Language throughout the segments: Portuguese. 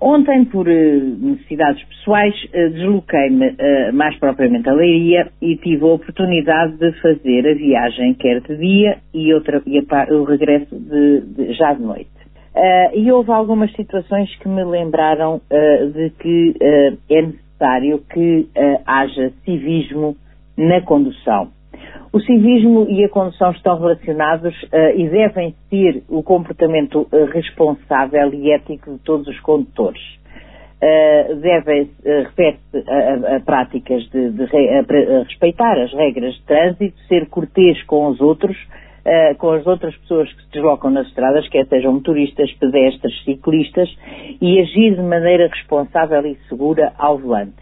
Ontem, por uh, necessidades pessoais, uh, desloquei-me uh, mais propriamente a Leiria e tive a oportunidade de fazer a viagem quer de dia e, outra, e o regresso de, de, já de noite. e houve algumas situações que me lembraram de que é necessário que haja civismo na condução. O civismo e a condução estão relacionados uh, e devem ser o comportamento uh, responsável e ético de todos os condutores. Uh, devem, refere-se a, a, práticas de, de re, a, respeitar as regras de trânsito, ser cortês com os outros, com as outras pessoas que se deslocam nas estradas, quer sejam motoristas, pedestres, ciclistas, e agir de maneira responsável e segura ao volante.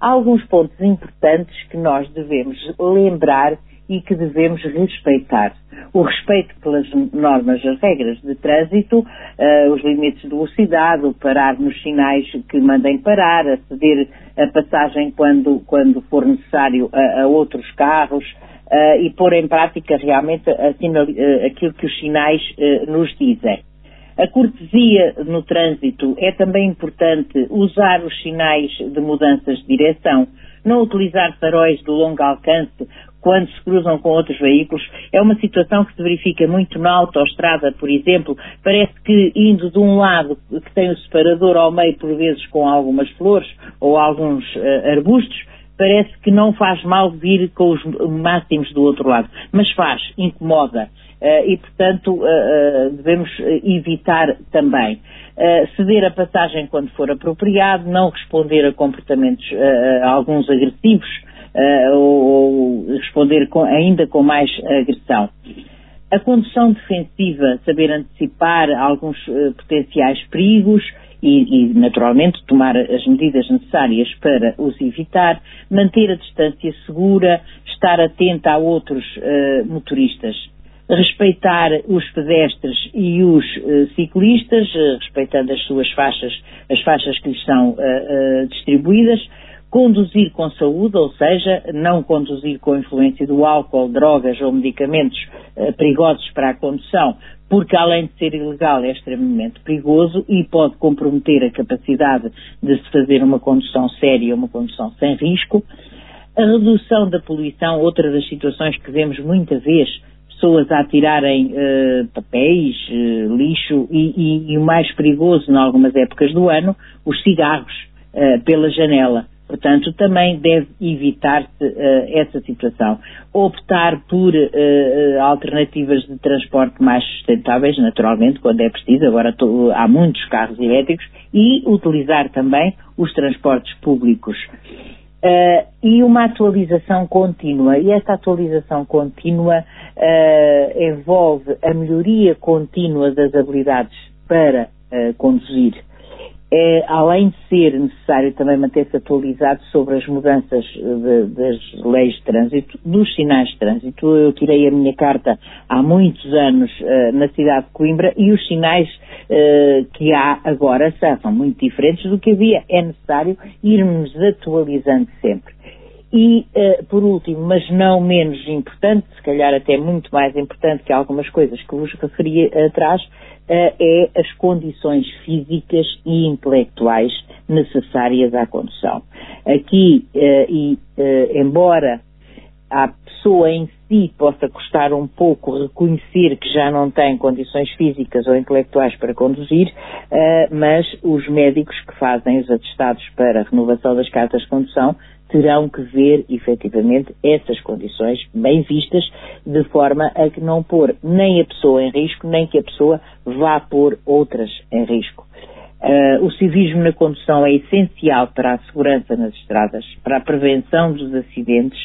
Há alguns pontos importantes que nós devemos lembrar e que devemos respeitar. O respeito pelas normas, as regras de trânsito, uh, os limites de velocidade, o parar nos sinais que mandem parar, aceder a passagem quando, quando for necessário a, a outros carros uh, e pôr em prática realmente uh, aquilo que os sinais nos dizem. A cortesia no trânsito é também importante usar os sinais de mudanças de direção, não utilizar faróis de longo alcance quando se cruzam com outros veículos. É uma situação que se verifica muito na autoestrada, por exemplo. Parece que indo de um lado que tem o separador ao meio, por vezes com algumas flores ou alguns uh, arbustos, parece que não faz mal vir com os máximos do outro lado, mas faz, incomoda. Uh, e, portanto, uh, devemos evitar também. ceder a passagem quando for apropriado, não responder a comportamentos alguns agressivos, uh, ou, ou, responder com, ainda com mais agressão. A condução defensiva, saber antecipar alguns uh, potenciais perigos e, e, naturalmente, tomar as medidas necessárias para os evitar, manter a distância segura, estar atenta a outros uh, motoristas respeitar os pedestres e os uh, ciclistas, uh, respeitando as suas faixas, as faixas que lhes são uh, distribuídas, conduzir com saúde, ou seja, não conduzir com influência do álcool, drogas ou medicamentos eh, perigosos para a condução, porque além de ser ilegal é extremamente perigoso e pode comprometer a capacidade de se fazer uma condução séria, uma condução sem risco. A redução da poluição, outra das situações que vemos muita vez, pessoas a atirarem uh, papéis, uh, lixo e, e, e, o mais perigoso, em algumas épocas do ano, os cigarros uh, pela janela. Portanto, também deve evitar-se uh, essa situação. Optar por uh, alternativas de transporte mais sustentáveis, naturalmente, quando é preciso. Agora tô, há muitos carros elétricos e utilizar também os transportes públicos. Uh, e uma atualização contínua. E esta atualização contínua envolve a melhoria contínua das habilidades para conduzir é, além de ser necessário também manter-se atualizado sobre as mudanças de, das leis de trânsito, dos sinais de trânsito. Eu tirei a minha carta há muitos anos uh, na cidade de Coimbra e os sinais uh, que há agora são muito diferentes do que havia. É necessário irmos atualizando sempre. E, uh, por último, mas não menos importante, se calhar até muito mais importante que algumas coisas que vos referi atrás, é as condições físicas e intelectuais necessárias à condução. Aqui, uh, e embora a pessoa em si possa custar um pouco reconhecer que já não tem condições físicas ou intelectuais para conduzir, uh, mas os médicos que fazem os atestados para a renovação das cartas de condução terão que ver efetivamente essas condições bem vistas, de forma a que não pôr nem a pessoa em risco, nem que a pessoa vá pôr outras em risco. Uh, o civismo na condução é essencial para a segurança nas estradas, para a prevenção dos acidentes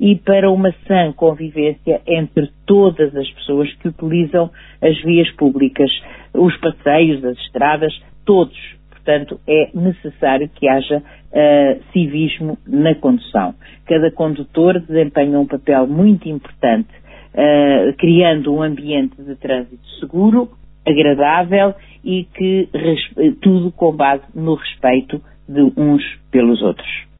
e para uma sã convivência entre todas as pessoas que utilizam as vias públicas, os passeios, as estradas, todos Portanto, é necessário que haja uh, civismo na condução. Cada condutor desempenha um papel muito importante, uh, criando um ambiente de trânsito seguro, agradável e que tudo com base no respeito de uns pelos outros.